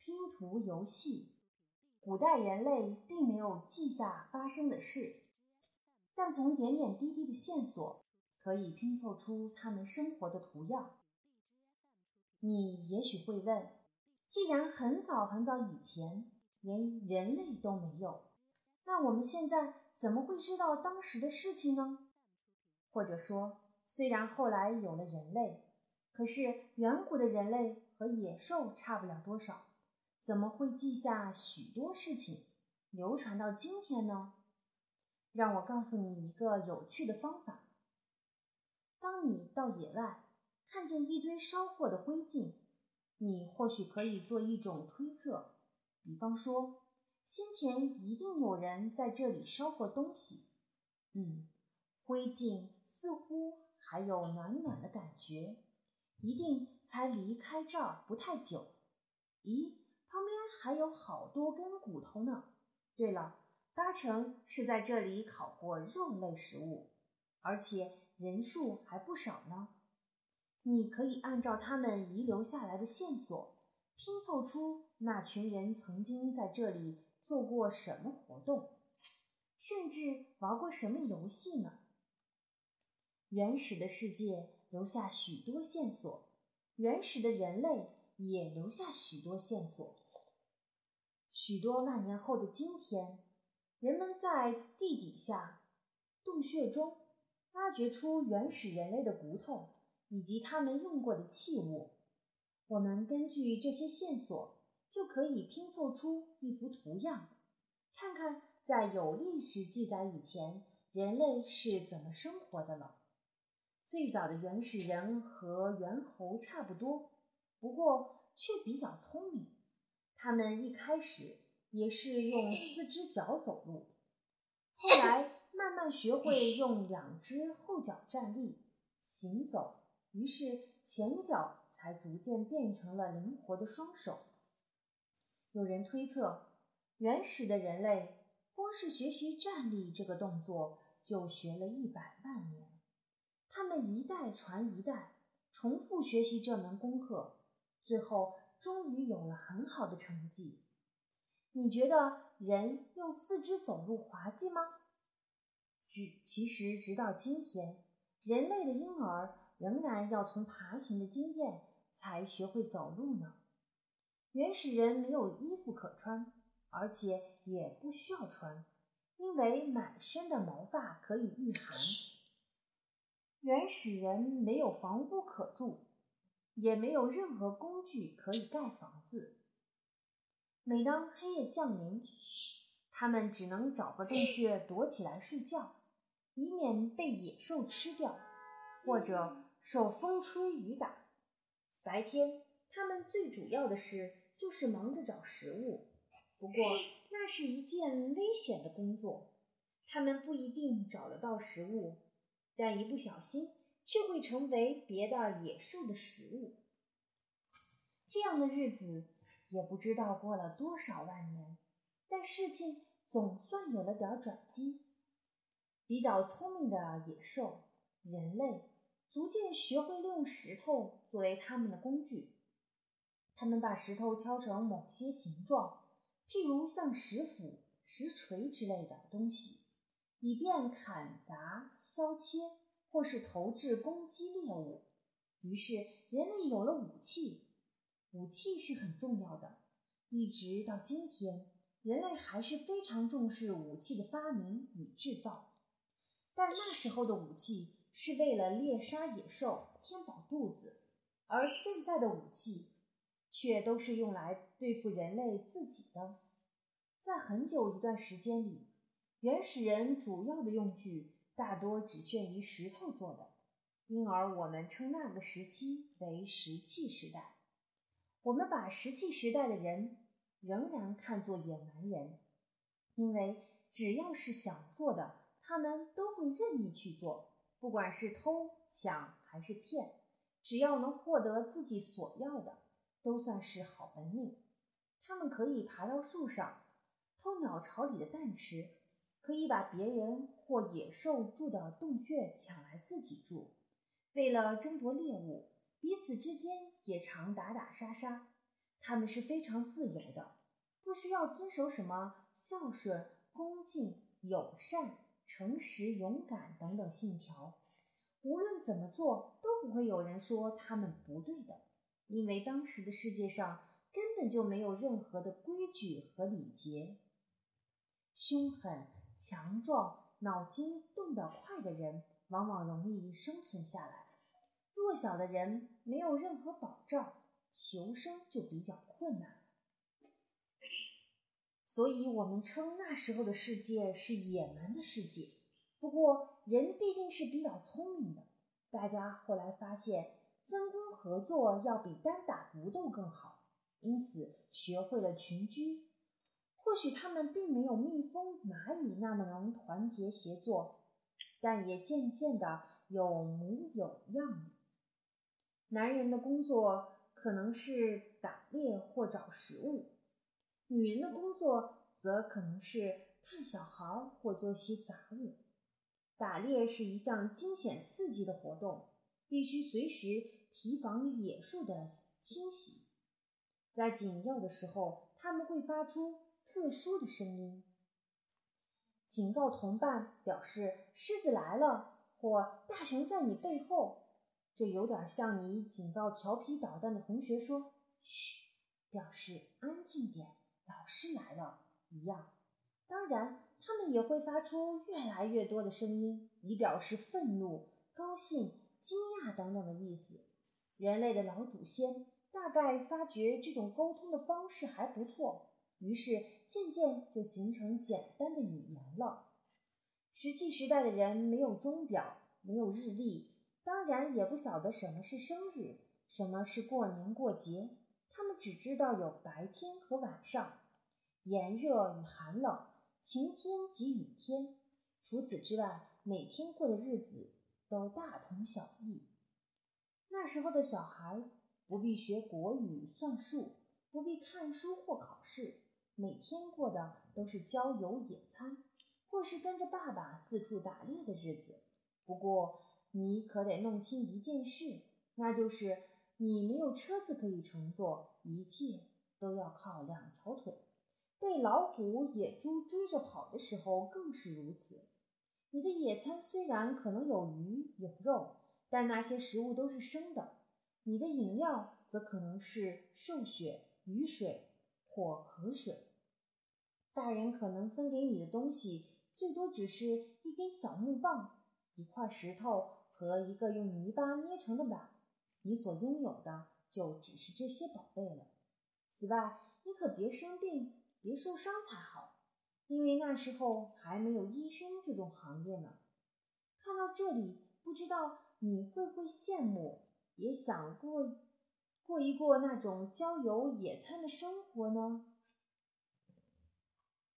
拼图游戏。古代人类并没有记下发生的事，但从点点滴滴的线索，可以拼凑出他们生活的图样。你也许会问：既然很早很早以前连人类都没有，那我们现在怎么会知道当时的事情呢？或者说，虽然后来有了人类，可是远古的人类和野兽差不了多少，怎么会记下许多事情，流传到今天呢？让我告诉你一个有趣的方法：当你到野外，看见一堆烧过的灰烬，你或许可以做一种推测，比方说，先前一定有人在这里烧过东西。嗯，灰烬似乎还有暖暖的感觉，一定才离开这儿不太久。咦，边还有好多根骨头呢。对了，八成是在这里烤过肉类食物，而且人数还不少呢。你可以按照他们遗留下来的线索，拼凑出那群人曾经在这里做过什么活动，甚至玩过什么游戏呢？原始的世界留下许多线索，原始的人类也留下许多线索。许多万年后的今天，人们在地底下洞穴中挖掘出原始人类的骨头。以及他们用过的器物，我们根据这些线索就可以拼凑出一幅图样，看看在有历史记载以前人类是怎么生活的了。最早的原始人和猿猴差不多，不过却比较聪明。他们一开始也是用四只脚走路，后 来慢慢学会用两只后脚站立行走。于是前脚才逐渐变成了灵活的双手。有人推测，原始的人类光是学习站立这个动作就学了一百万年。他们一代传一代，重复学习这门功课，最后终于有了很好的成绩。你觉得人用四肢走路滑稽吗？只其实，直到今天，人类的婴儿。仍然要从爬行的经验才学会走路呢。原始人没有衣服可穿，而且也不需要穿，因为满身的毛发可以御寒。原始人没有房屋可住，也没有任何工具可以盖房子。每当黑夜降临，他们只能找个洞穴躲起来睡觉，以免被野兽吃掉，或者。受风吹雨打，白天他们最主要的事就是忙着找食物。不过那是一件危险的工作，他们不一定找得到食物，但一不小心却会成为别的野兽的食物。这样的日子也不知道过了多少万年，但事情总算有了点转机。比较聪明的野兽，人类。逐渐学会利用石头作为他们的工具。他们把石头敲成某些形状，譬如像石斧、石锤之类的东西，以便砍砸、削切或是投掷攻击猎物。于是，人类有了武器。武器是很重要的，一直到今天，人类还是非常重视武器的发明与制造。但那时候的武器。是为了猎杀野兽、填饱肚子，而现在的武器却都是用来对付人类自己的。在很久一段时间里，原始人主要的用具大多只限于石头做的，因而我们称那个时期为石器时代。我们把石器时代的人仍然看作野蛮人，因为只要是想做的，他们都会任意去做。不管是偷抢还是骗，只要能获得自己所要的，都算是好本领。他们可以爬到树上偷鸟巢里的蛋吃，可以把别人或野兽住的洞穴抢来自己住。为了争夺猎物，彼此之间也常打打杀杀。他们是非常自由的，不需要遵守什么孝顺、恭敬、友善、诚实、勇敢等等信条。无论怎么做，都不会有人说他们不对的，因为当时的世界上根本就没有任何的规矩和礼节。凶狠、强壮、脑筋动得快的人，往往容易生存下来；弱小的人没有任何保障，求生就比较困难。所以，我们称那时候的世界是野蛮的世界。不过，人毕竟是比较聪明的，大家后来发现分工合作要比单打独斗更好，因此学会了群居。或许他们并没有蜜蜂、蚂蚁那么能团结协作，但也渐渐的有模有样。男人的工作可能是打猎或找食物，女人的工作则可能是看小孩或做些杂物。打猎是一项惊险刺激的活动，必须随时提防野兽的侵袭。在紧要的时候，他们会发出特殊的声音，警告同伴，表示狮子来了或大熊在你背后。这有点像你警告调皮捣蛋的同学说“嘘”，表示安静点，老师来了一样。当然。他们也会发出越来越多的声音，以表示愤怒、高兴、惊讶等等的意思。人类的老祖先大概发觉这种沟通的方式还不错，于是渐渐就形成简单的语言了。石器时代的人没有钟表，没有日历，当然也不晓得什么是生日，什么是过年过节。他们只知道有白天和晚上，炎热与寒冷。晴天及雨天，除此之外，每天过的日子都大同小异。那时候的小孩不必学国语、算术，不必看书或考试，每天过的都是郊游、野餐，或是跟着爸爸四处打猎的日子。不过，你可得弄清一件事，那就是你没有车子可以乘坐，一切都要靠两条腿。被老虎、野猪追着跑的时候更是如此。你的野餐虽然可能有鱼有肉，但那些食物都是生的；你的饮料则可能是兽血、雨水或河水。大人可能分给你的东西最多只是一根小木棒、一块石头和一个用泥巴捏成的碗。你所拥有的就只是这些宝贝了。此外，你可别生病。别受伤才好，因为那时候还没有医生这种行业呢。看到这里，不知道你会不会羡慕，也想过过一过那种郊游野餐的生活呢？